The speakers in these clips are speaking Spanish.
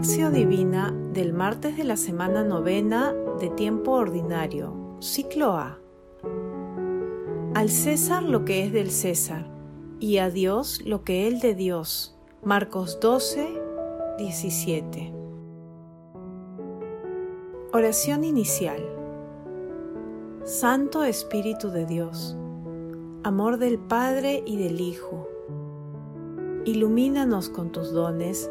Lección Divina del martes de la semana novena de tiempo ordinario, ciclo A. Al César lo que es del César y a Dios lo que es de Dios. Marcos 12, 17. Oración inicial. Santo Espíritu de Dios, amor del Padre y del Hijo, ilumínanos con tus dones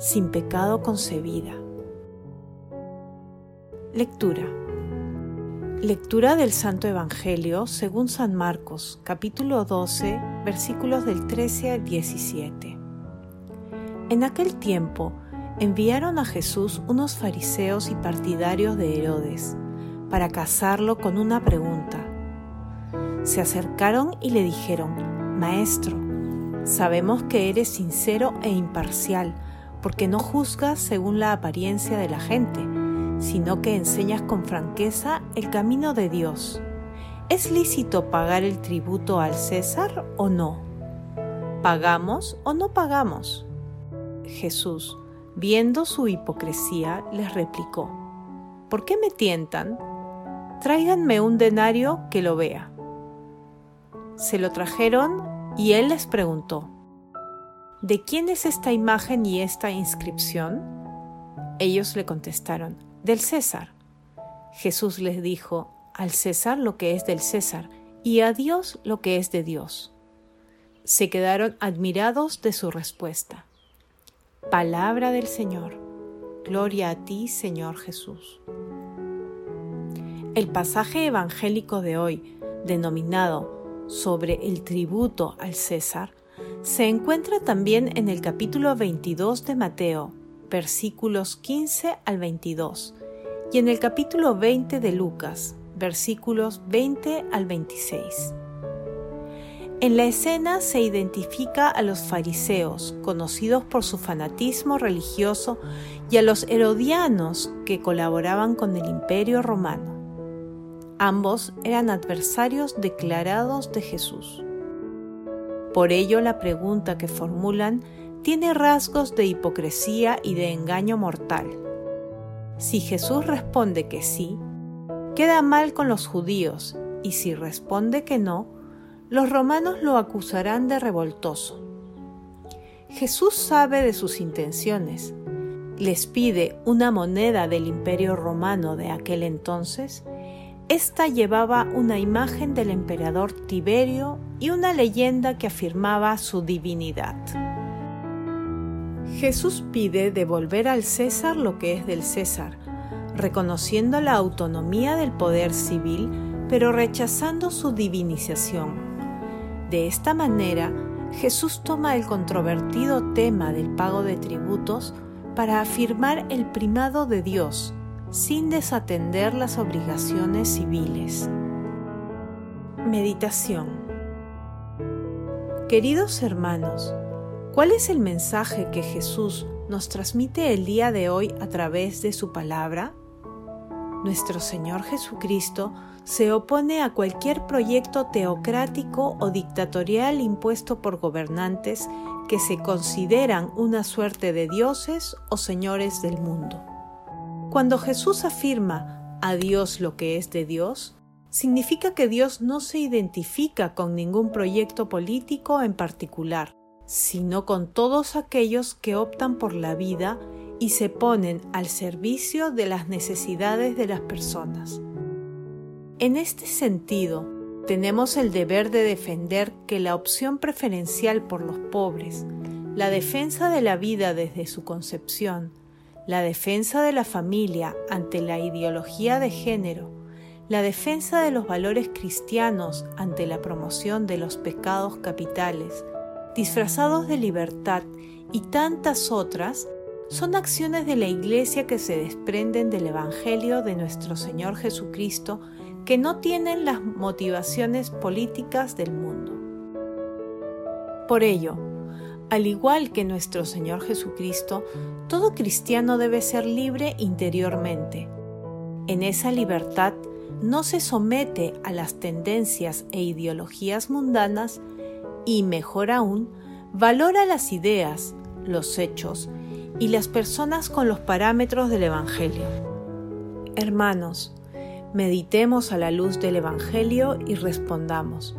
sin pecado concebida. Lectura. Lectura del Santo Evangelio según San Marcos, capítulo 12, versículos del 13 al 17. En aquel tiempo enviaron a Jesús unos fariseos y partidarios de Herodes para casarlo con una pregunta. Se acercaron y le dijeron, Maestro, sabemos que eres sincero e imparcial, porque no juzgas según la apariencia de la gente, sino que enseñas con franqueza el camino de Dios. ¿Es lícito pagar el tributo al César o no? ¿Pagamos o no pagamos? Jesús, viendo su hipocresía, les replicó, ¿por qué me tientan? Tráiganme un denario que lo vea. Se lo trajeron y él les preguntó, ¿De quién es esta imagen y esta inscripción? Ellos le contestaron, del César. Jesús les dijo, al César lo que es del César y a Dios lo que es de Dios. Se quedaron admirados de su respuesta. Palabra del Señor. Gloria a ti, Señor Jesús. El pasaje evangélico de hoy, denominado sobre el tributo al César, se encuentra también en el capítulo 22 de Mateo, versículos 15 al 22, y en el capítulo 20 de Lucas, versículos 20 al 26. En la escena se identifica a los fariseos, conocidos por su fanatismo religioso, y a los herodianos, que colaboraban con el imperio romano. Ambos eran adversarios declarados de Jesús. Por ello la pregunta que formulan tiene rasgos de hipocresía y de engaño mortal. Si Jesús responde que sí, queda mal con los judíos, y si responde que no, los romanos lo acusarán de revoltoso. Jesús sabe de sus intenciones. Les pide una moneda del imperio romano de aquel entonces esta llevaba una imagen del emperador Tiberio y una leyenda que afirmaba su divinidad. Jesús pide devolver al César lo que es del César, reconociendo la autonomía del poder civil, pero rechazando su divinización. De esta manera, Jesús toma el controvertido tema del pago de tributos para afirmar el primado de Dios sin desatender las obligaciones civiles. Meditación Queridos hermanos, ¿cuál es el mensaje que Jesús nos transmite el día de hoy a través de su palabra? Nuestro Señor Jesucristo se opone a cualquier proyecto teocrático o dictatorial impuesto por gobernantes que se consideran una suerte de dioses o señores del mundo. Cuando Jesús afirma a Dios lo que es de Dios, significa que Dios no se identifica con ningún proyecto político en particular, sino con todos aquellos que optan por la vida y se ponen al servicio de las necesidades de las personas. En este sentido, tenemos el deber de defender que la opción preferencial por los pobres, la defensa de la vida desde su concepción, la defensa de la familia ante la ideología de género, la defensa de los valores cristianos ante la promoción de los pecados capitales, disfrazados de libertad y tantas otras, son acciones de la Iglesia que se desprenden del Evangelio de nuestro Señor Jesucristo que no tienen las motivaciones políticas del mundo. Por ello, al igual que nuestro Señor Jesucristo, todo cristiano debe ser libre interiormente. En esa libertad no se somete a las tendencias e ideologías mundanas y, mejor aún, valora las ideas, los hechos y las personas con los parámetros del Evangelio. Hermanos, meditemos a la luz del Evangelio y respondamos.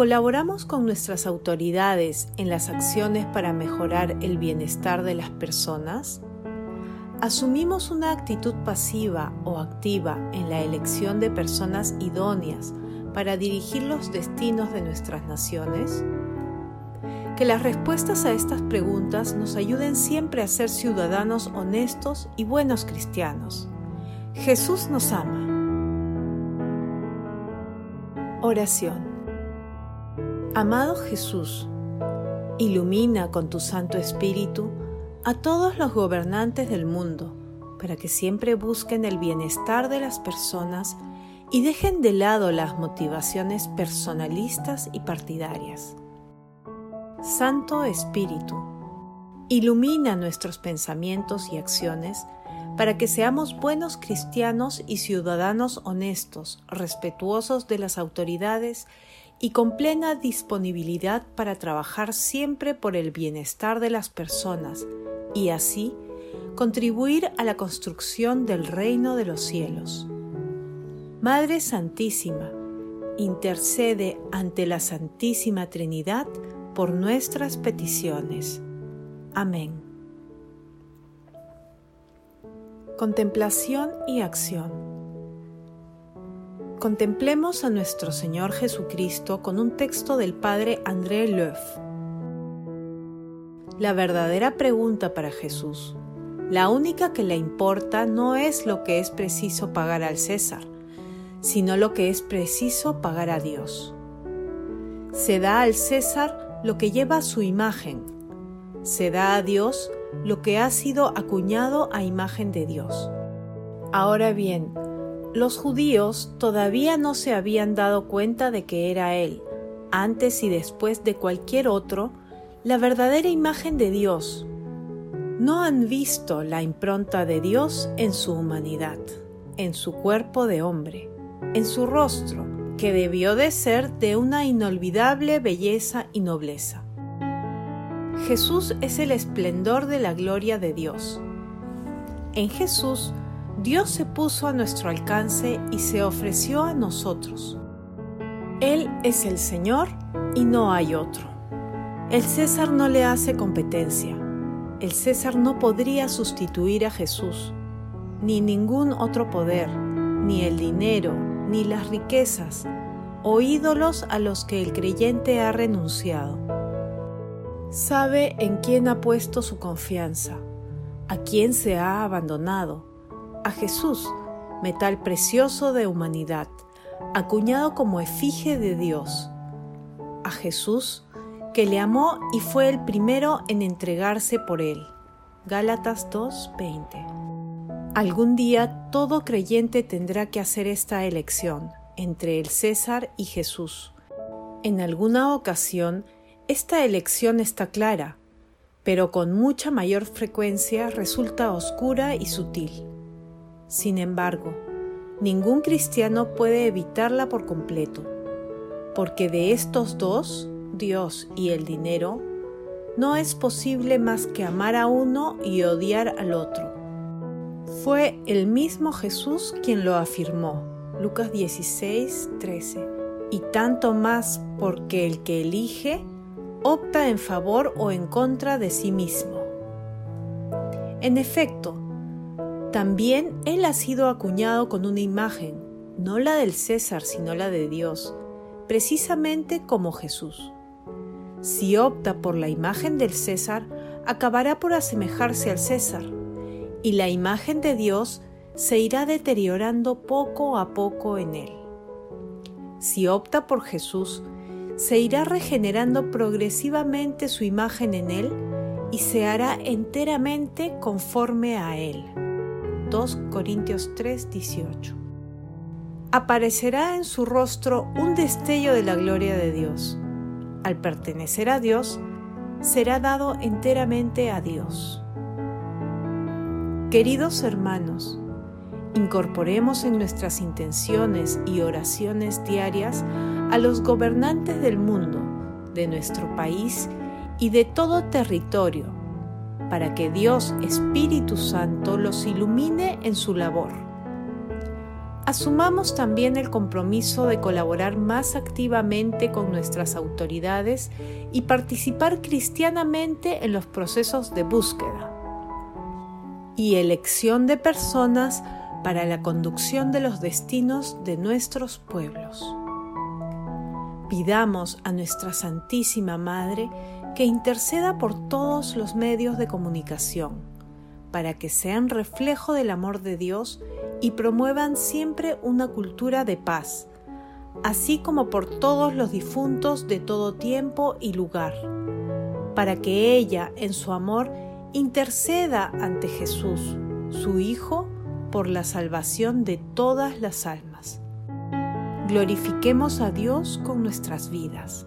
¿Colaboramos con nuestras autoridades en las acciones para mejorar el bienestar de las personas? ¿Asumimos una actitud pasiva o activa en la elección de personas idóneas para dirigir los destinos de nuestras naciones? Que las respuestas a estas preguntas nos ayuden siempre a ser ciudadanos honestos y buenos cristianos. Jesús nos ama. Oración. Amado Jesús, ilumina con tu Santo Espíritu a todos los gobernantes del mundo para que siempre busquen el bienestar de las personas y dejen de lado las motivaciones personalistas y partidarias. Santo Espíritu, ilumina nuestros pensamientos y acciones para que seamos buenos cristianos y ciudadanos honestos, respetuosos de las autoridades y con plena disponibilidad para trabajar siempre por el bienestar de las personas y así contribuir a la construcción del reino de los cielos. Madre Santísima, intercede ante la Santísima Trinidad por nuestras peticiones. Amén. Contemplación y acción. Contemplemos a nuestro Señor Jesucristo con un texto del Padre André Leuf. La verdadera pregunta para Jesús, la única que le importa no es lo que es preciso pagar al César, sino lo que es preciso pagar a Dios. Se da al César lo que lleva su imagen, se da a Dios lo que ha sido acuñado a imagen de Dios. Ahora bien, los judíos todavía no se habían dado cuenta de que era Él, antes y después de cualquier otro, la verdadera imagen de Dios. No han visto la impronta de Dios en su humanidad, en su cuerpo de hombre, en su rostro, que debió de ser de una inolvidable belleza y nobleza. Jesús es el esplendor de la gloria de Dios. En Jesús Dios se puso a nuestro alcance y se ofreció a nosotros. Él es el Señor y no hay otro. El César no le hace competencia. El César no podría sustituir a Jesús, ni ningún otro poder, ni el dinero, ni las riquezas, o ídolos a los que el creyente ha renunciado. Sabe en quién ha puesto su confianza, a quién se ha abandonado a Jesús, metal precioso de humanidad, acuñado como efigie de Dios. A Jesús, que le amó y fue el primero en entregarse por él. Gálatas 2:20. Algún día todo creyente tendrá que hacer esta elección entre el César y Jesús. En alguna ocasión, esta elección está clara, pero con mucha mayor frecuencia resulta oscura y sutil. Sin embargo, ningún cristiano puede evitarla por completo, porque de estos dos, Dios y el dinero, no es posible más que amar a uno y odiar al otro. Fue el mismo Jesús quien lo afirmó, Lucas 16, 13, y tanto más porque el que elige opta en favor o en contra de sí mismo. En efecto, también él ha sido acuñado con una imagen, no la del César, sino la de Dios, precisamente como Jesús. Si opta por la imagen del César, acabará por asemejarse al César, y la imagen de Dios se irá deteriorando poco a poco en él. Si opta por Jesús, se irá regenerando progresivamente su imagen en él y se hará enteramente conforme a Él. 2 Corintios 3, 18. Aparecerá en su rostro un destello de la gloria de Dios. Al pertenecer a Dios, será dado enteramente a Dios. Queridos hermanos, incorporemos en nuestras intenciones y oraciones diarias a los gobernantes del mundo, de nuestro país y de todo territorio, para que Dios Espíritu Santo los ilumine en su labor. Asumamos también el compromiso de colaborar más activamente con nuestras autoridades y participar cristianamente en los procesos de búsqueda y elección de personas para la conducción de los destinos de nuestros pueblos. Pidamos a nuestra Santísima Madre que interceda por todos los medios de comunicación, para que sean reflejo del amor de Dios y promuevan siempre una cultura de paz, así como por todos los difuntos de todo tiempo y lugar, para que ella, en su amor, interceda ante Jesús, su Hijo, por la salvación de todas las almas. Glorifiquemos a Dios con nuestras vidas.